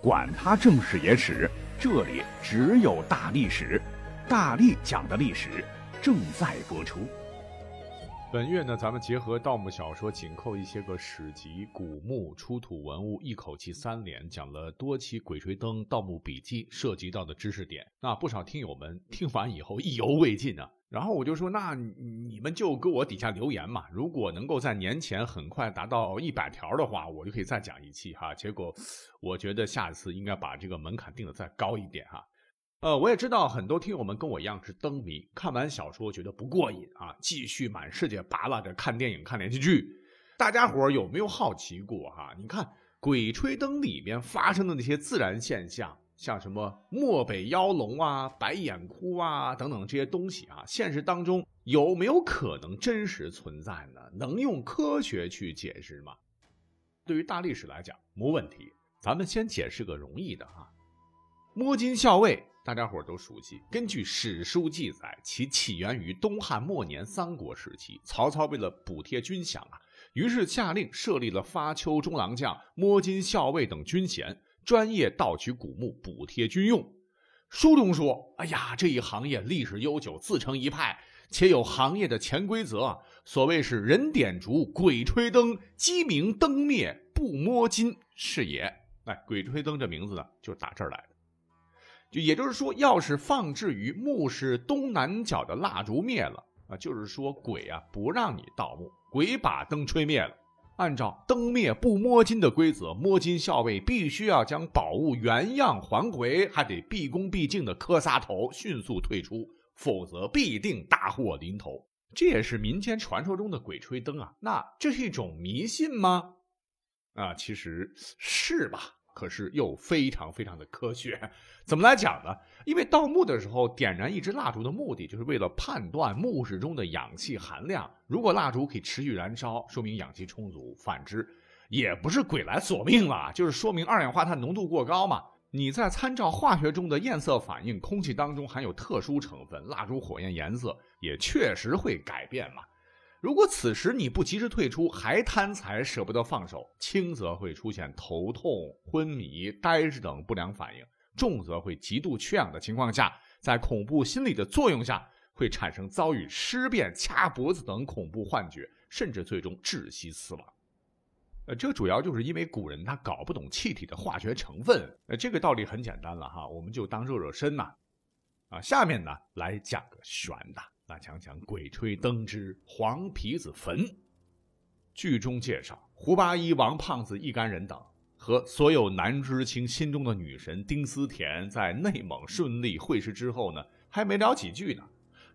管他正史野史，这里只有大历史，大力讲的历史正在播出。本月呢，咱们结合盗墓小说，紧扣一些个史籍、古墓、出土文物，一口气三连讲了多期《鬼吹灯》《盗墓笔记》涉及到的知识点。那不少听友们听完以后意犹未尽啊。然后我就说，那你们就给我底下留言嘛。如果能够在年前很快达到一百条的话，我就可以再讲一期哈。结果，我觉得下一次应该把这个门槛定的再高一点哈。呃，我也知道很多听友们跟我一样是灯迷，看完小说觉得不过瘾啊，继续满世界扒拉着看电影、看连续剧。大家伙有没有好奇过哈？你看《鬼吹灯》里面发生的那些自然现象。像什么漠北妖龙啊、白眼窟啊等等这些东西啊，现实当中有没有可能真实存在呢？能用科学去解释吗？对于大历史来讲，没问题。咱们先解释个容易的啊。摸金校尉，大家伙都熟悉。根据史书记载，其起源于东汉末年三国时期。曹操为了补贴军饷啊，于是下令设立了发丘中郎将、摸金校尉等军衔。专业盗取古墓补贴军用，书中说：“哎呀，这一行业历史悠久，自成一派，且有行业的潜规则。所谓是人点烛，鬼吹灯，鸡鸣灯灭，不摸金是也。”哎，鬼吹灯这名字呢，就打这儿来的。就也就是说，要是放置于墓室东南角的蜡烛灭了啊，就是说鬼啊不让你盗墓，鬼把灯吹灭了。按照灯灭不摸金的规则，摸金校尉必须要将宝物原样还回，还得毕恭毕敬的磕仨头，迅速退出，否则必定大祸临头。这也是民间传说中的鬼吹灯啊，那这是一种迷信吗？啊，其实是吧。可是又非常非常的科学，怎么来讲呢？因为盗墓的时候点燃一支蜡烛的目的，就是为了判断墓室中的氧气含量。如果蜡烛可以持续燃烧，说明氧气充足；反之，也不是鬼来索命了，就是说明二氧化碳浓度过高嘛。你在参照化学中的焰色反应，空气当中含有特殊成分，蜡烛火焰颜色也确实会改变嘛。如果此时你不及时退出，还贪财舍不得放手，轻则会出现头痛、昏迷、呆滞等不良反应；重则会极度缺氧的情况下，在恐怖心理的作用下，会产生遭遇尸变、掐脖子等恐怖幻觉，甚至最终窒息死亡。呃，这主要就是因为古人他搞不懂气体的化学成分。呃，这个道理很简单了哈，我们就当热热身呐。啊，下面呢来讲个玄的。那讲讲《鬼吹灯之黄皮子坟》。剧中介绍，胡八一、王胖子一干人等和所有男知青心中的女神丁思甜在内蒙顺利会师之后呢，还没聊几句呢，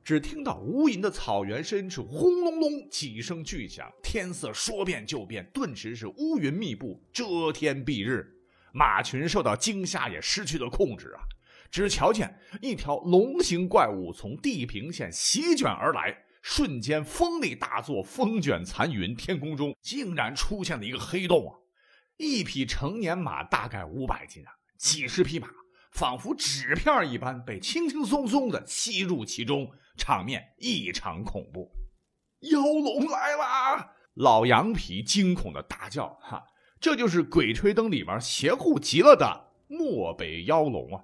只听到无垠的草原深处轰隆隆几声巨响，天色说变就变，顿时是乌云密布，遮天蔽日。马群受到惊吓，也失去了控制啊。只瞧见一条龙形怪物从地平线席卷而来，瞬间风力大作，风卷残云，天空中竟然出现了一个黑洞啊！一匹成年马大概五百斤啊，几十匹马仿佛纸片一般被轻轻松松的吸入其中，场面异常恐怖。妖龙来啦！老羊皮惊恐的大叫：“哈，这就是《鬼吹灯》里面邪乎极了的漠北妖龙啊！”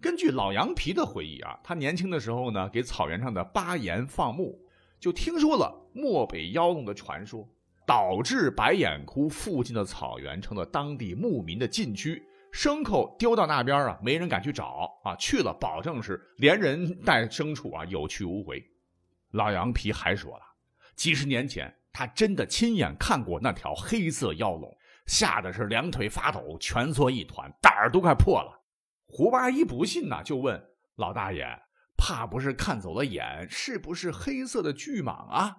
根据老羊皮的回忆啊，他年轻的时候呢，给草原上的巴颜放牧，就听说了漠北妖龙的传说，导致白眼窟附近的草原成了当地牧民的禁区，牲口丢到那边啊，没人敢去找啊，去了保证是连人带牲畜啊有去无回。老羊皮还说了，几十年前他真的亲眼看过那条黑色妖龙，吓得是两腿发抖，蜷缩一团，胆儿都快破了。胡八一不信呐，就问老大爷：“怕不是看走了眼，是不是黑色的巨蟒啊？”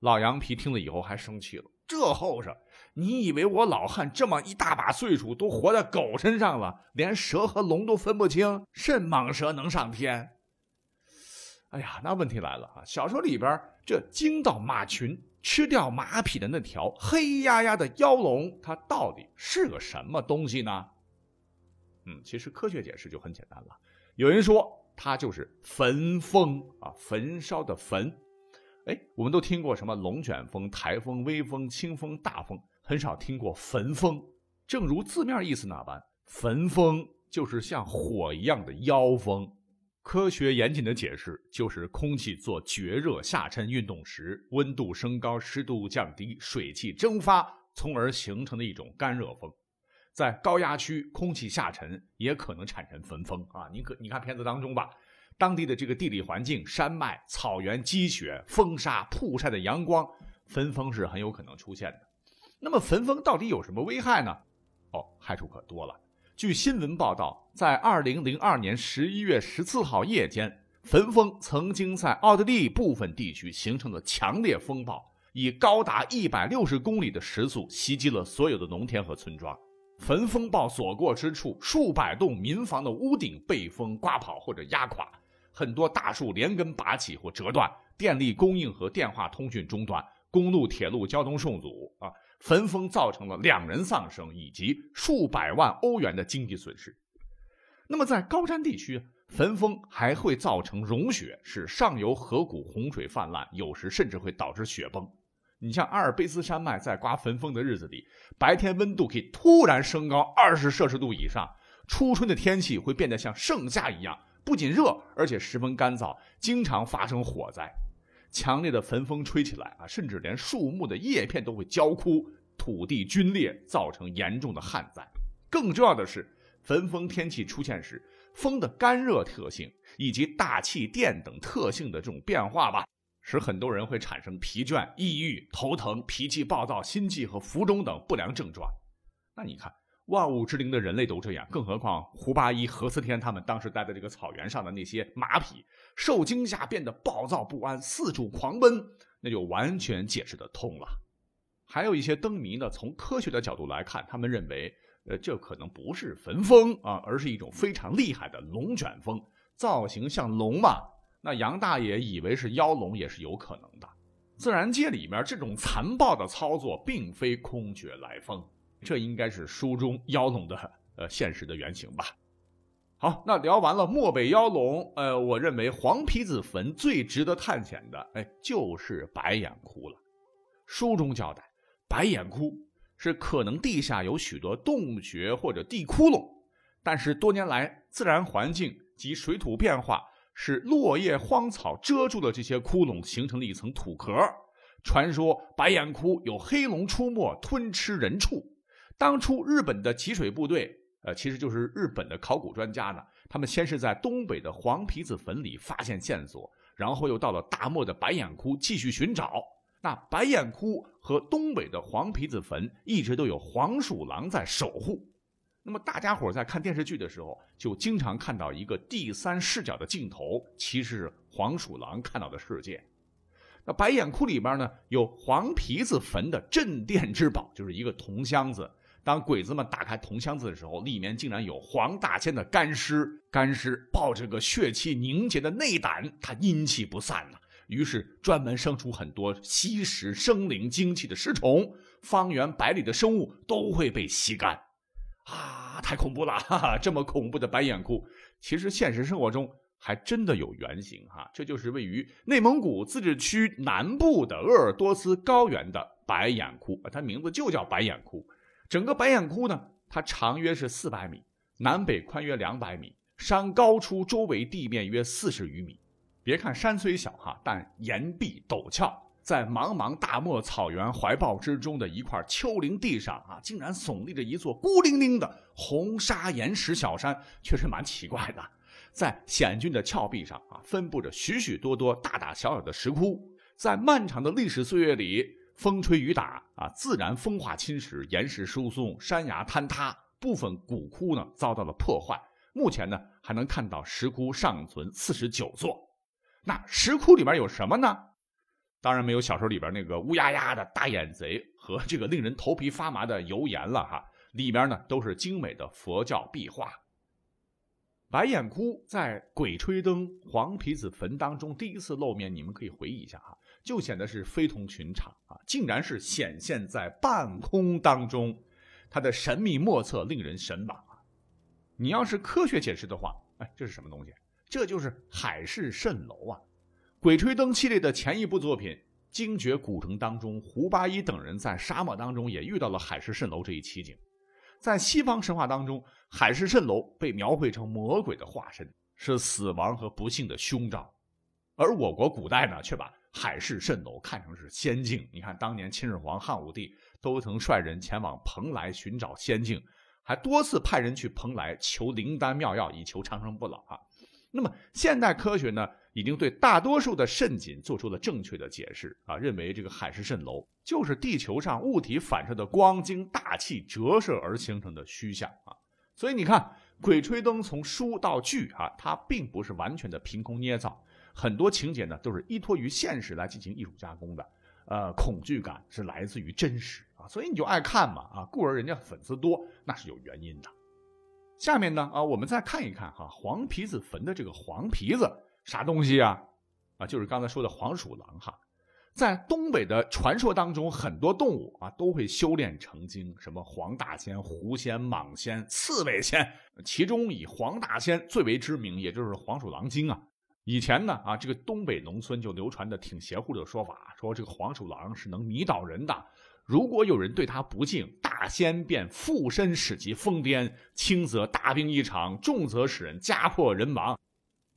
老羊皮听了以后还生气了：“这后生，你以为我老汉这么一大把岁数都活在狗身上了，连蛇和龙都分不清，甚蟒蛇能上天？”哎呀，那问题来了啊！小说里边这惊到马群、吃掉马匹的那条黑压压的妖龙，它到底是个什么东西呢？嗯，其实科学解释就很简单了。有人说它就是焚风啊，焚烧的焚。哎，我们都听过什么龙卷风、台风、微风、清风、大风，很少听过焚风。正如字面意思那般，焚风就是像火一样的妖风。科学严谨的解释就是空气做绝热下沉运动时，温度升高，湿度降低，水汽蒸发，从而形成的一种干热风。在高压区，空气下沉也可能产生焚风啊！你可你看片子当中吧，当地的这个地理环境，山脉、草原、积雪、风沙、曝晒的阳光，焚风是很有可能出现的。那么焚风到底有什么危害呢？哦，害处可多了。据新闻报道，在二零零二年十一月十四号夜间，焚风曾经在奥地利部分地区形成了强烈风暴，以高达一百六十公里的时速袭击了所有的农田和村庄。焚风暴所过之处，数百栋民房的屋顶被风刮跑或者压垮，很多大树连根拔起或折断，电力供应和电话通讯中断，公路、铁路交通受阻。啊，焚风造成了两人丧生以及数百万欧元的经济损失。那么，在高山地区，焚风还会造成融雪，使上游河谷洪水泛滥，有时甚至会导致雪崩。你像阿尔卑斯山脉在刮焚风的日子里，白天温度可以突然升高二十摄氏度以上，初春的天气会变得像盛夏一样，不仅热，而且十分干燥，经常发生火灾。强烈的焚风吹起来啊，甚至连树木的叶片都会焦枯，土地龟裂，造成严重的旱灾。更重要的是，焚风天气出现时，风的干热特性以及大气电等特性的这种变化吧。使很多人会产生疲倦、抑郁、头疼、脾气暴躁、心悸和浮肿等不良症状。那你看，万物之灵的人类都这样，更何况胡八一、何思天他们当时待在这个草原上的那些马匹，受惊吓变得暴躁不安，四处狂奔，那就完全解释得通了。还有一些灯谜呢，从科学的角度来看，他们认为，呃，这可能不是焚风啊，而是一种非常厉害的龙卷风，造型像龙嘛。那杨大爷以为是妖龙也是有可能的，自然界里面这种残暴的操作并非空穴来风，这应该是书中妖龙的呃现实的原型吧。好，那聊完了漠北妖龙，呃，我认为黄皮子坟最值得探险的，哎，就是白眼窟了。书中交代，白眼窟是可能地下有许多洞穴或者地窟窿，但是多年来自然环境及水土变化。是落叶荒草遮住了这些窟窿，形成了一层土壳。传说白眼窟有黑龙出没，吞吃人畜。当初日本的吉水部队，呃，其实就是日本的考古专家呢。他们先是在东北的黄皮子坟里发现线索，然后又到了大漠的白眼窟继续寻找。那白眼窟和东北的黄皮子坟一直都有黄鼠狼在守护。那么大家伙在看电视剧的时候，就经常看到一个第三视角的镜头，其实是黄鼠狼看到的世界。那白眼窟里边呢，有黄皮子坟的镇店之宝，就是一个铜箱子。当鬼子们打开铜箱子的时候，里面竟然有黄大仙的干尸，干尸抱着个血气凝结的内胆，他阴气不散呐。于是专门生出很多吸食生灵精气的尸虫，方圆百里的生物都会被吸干。啊，太恐怖了！哈哈，这么恐怖的白眼窟，其实现实生活中还真的有原型哈。这就是位于内蒙古自治区南部的鄂尔多斯高原的白眼窟啊，它名字就叫白眼窟。整个白眼窟呢，它长约是四百米，南北宽约两百米，山高出周围地面约四十余米。别看山虽小哈，但岩壁陡峭。在茫茫大漠草原怀抱之中的一块丘陵地上啊，竟然耸立着一座孤零零的红砂岩石小山，确实蛮奇怪的。在险峻的峭壁上啊，分布着许许多多大大小小的石窟。在漫长的历史岁月里，风吹雨打啊，自然风化侵蚀，岩石疏松，山崖坍塌，部分古窟呢遭到了破坏。目前呢，还能看到石窟尚存四十九座。那石窟里面有什么呢？当然没有小说里边那个乌压压的大眼贼和这个令人头皮发麻的油盐了哈，里边呢都是精美的佛教壁画。白眼窟在《鬼吹灯》黄皮子坟当中第一次露面，你们可以回忆一下哈，就显得是非同寻常啊，竟然是显现在半空当中，它的神秘莫测，令人神往啊。你要是科学解释的话，哎，这是什么东西？这就是海市蜃楼啊。《鬼吹灯》系列的前一部作品《精绝古城》当中，胡八一等人在沙漠当中也遇到了海市蜃楼这一奇景。在西方神话当中，海市蜃楼被描绘成魔鬼的化身，是死亡和不幸的凶兆。而我国古代呢，却把海市蜃楼看成是仙境。你看，当年秦始皇、汉武帝都曾率人前往蓬莱寻找仙境，还多次派人去蓬莱求灵丹妙药，以求长生不老啊。那么，现代科学呢，已经对大多数的蜃景做出了正确的解释啊，认为这个海市蜃楼就是地球上物体反射的光经大气折射而形成的虚像啊。所以你看，《鬼吹灯》从书到剧啊，它并不是完全的凭空捏造，很多情节呢都是依托于现实来进行艺术加工的。呃，恐惧感是来自于真实啊，所以你就爱看嘛啊，故而人家粉丝多，那是有原因的。下面呢啊，我们再看一看哈，黄皮子坟的这个黄皮子啥东西啊？啊，就是刚才说的黄鼠狼哈。在东北的传说当中，很多动物啊都会修炼成精，什么黄大仙、狐仙、蟒仙、刺猬仙，其中以黄大仙最为知名，也就是黄鼠狼精啊。以前呢啊，这个东北农村就流传的挺邪乎的说法，说这个黄鼠狼是能迷倒人的。如果有人对他不敬，大仙便附身使其疯癫，轻则大病一场，重则使人家破人亡。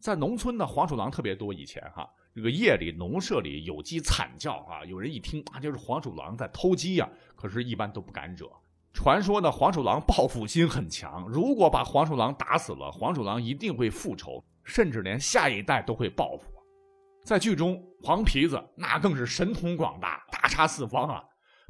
在农村呢，黄鼠狼特别多。以前哈，这个夜里农舍里有鸡惨叫啊，有人一听啊，就是黄鼠狼在偷鸡呀。可是，一般都不敢惹。传说呢，黄鼠狼报复心很强，如果把黄鼠狼打死了，黄鼠狼一定会复仇，甚至连下一代都会报复。在剧中，黄皮子那更是神通广大，大杀四方啊。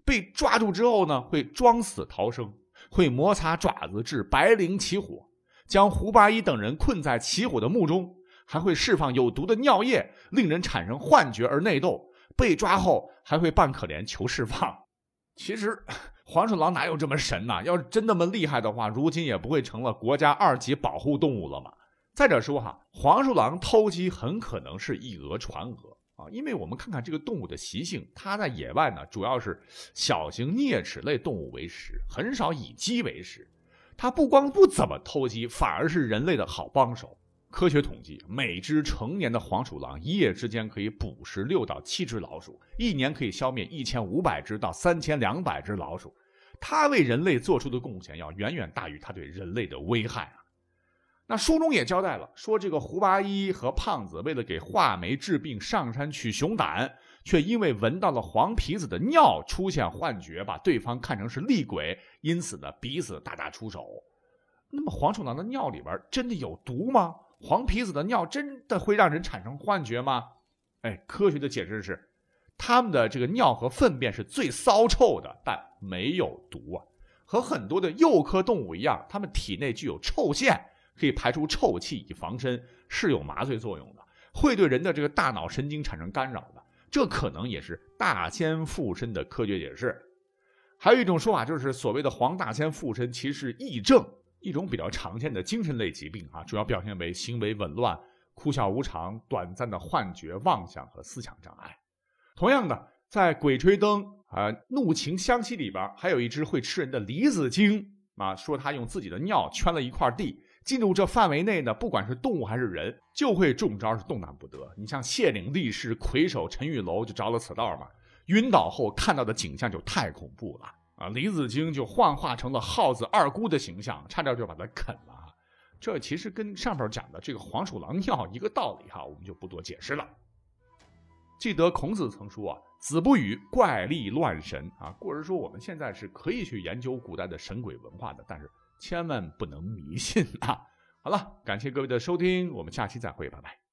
被抓住之后呢，会装死逃生，会摩擦爪子致白绫起火，将胡八一等人困在起火的墓中，还会释放有毒的尿液，令人产生幻觉而内斗。被抓后还会扮可怜求释放。其实黄鼠狼哪有这么神呐？要是真那么厉害的话，如今也不会成了国家二级保护动物了嘛。再者说哈，黄鼠狼偷鸡很可能是以讹传讹。啊，因为我们看看这个动物的习性，它在野外呢，主要是小型啮齿类动物为食，很少以鸡为食。它不光不怎么偷鸡，反而是人类的好帮手。科学统计，每只成年的黄鼠狼一夜之间可以捕食六到七只老鼠，一年可以消灭一千五百只到三千两百只老鼠。它为人类做出的贡献要远远大于它对人类的危害啊。那书中也交代了，说这个胡八一和胖子为了给画眉治病，上山取熊胆，却因为闻到了黄皮子的尿，出现幻觉，把对方看成是厉鬼，因此呢，彼此大打出手。那么黄鼠狼的尿里边真的有毒吗？黄皮子的尿真的会让人产生幻觉吗？哎，科学的解释是，他们的这个尿和粪便是最骚臭的，但没有毒啊。和很多的幼科动物一样，它们体内具有臭腺。可以排出臭气以防身，是有麻醉作用的，会对人的这个大脑神经产生干扰的，这可能也是大仙附身的科学解释。还有一种说法，就是所谓的黄大仙附身，其实是癔症，一种比较常见的精神类疾病啊，主要表现为行为紊乱、哭笑无常、短暂的幻觉、妄想和思想障碍。同样的，在《鬼吹灯》啊，《怒晴湘西》里边，还有一只会吃人的李子精啊，说他用自己的尿圈了一块地。进入这范围内呢，不管是动物还是人，就会中招，是动弹不得。你像谢岭力士魁首陈玉楼就着了此道嘛，晕倒后看到的景象就太恐怖了啊！李子京就幻化成了耗子二姑的形象，差点就把他啃了。这其实跟上边讲的这个黄鼠狼尿一个道理哈，我们就不多解释了。记得孔子曾说啊：“子不语怪力乱神啊。”故而说我们现在是可以去研究古代的神鬼文化的，但是。千万不能迷信啊！好了，感谢各位的收听，我们下期再会，拜拜。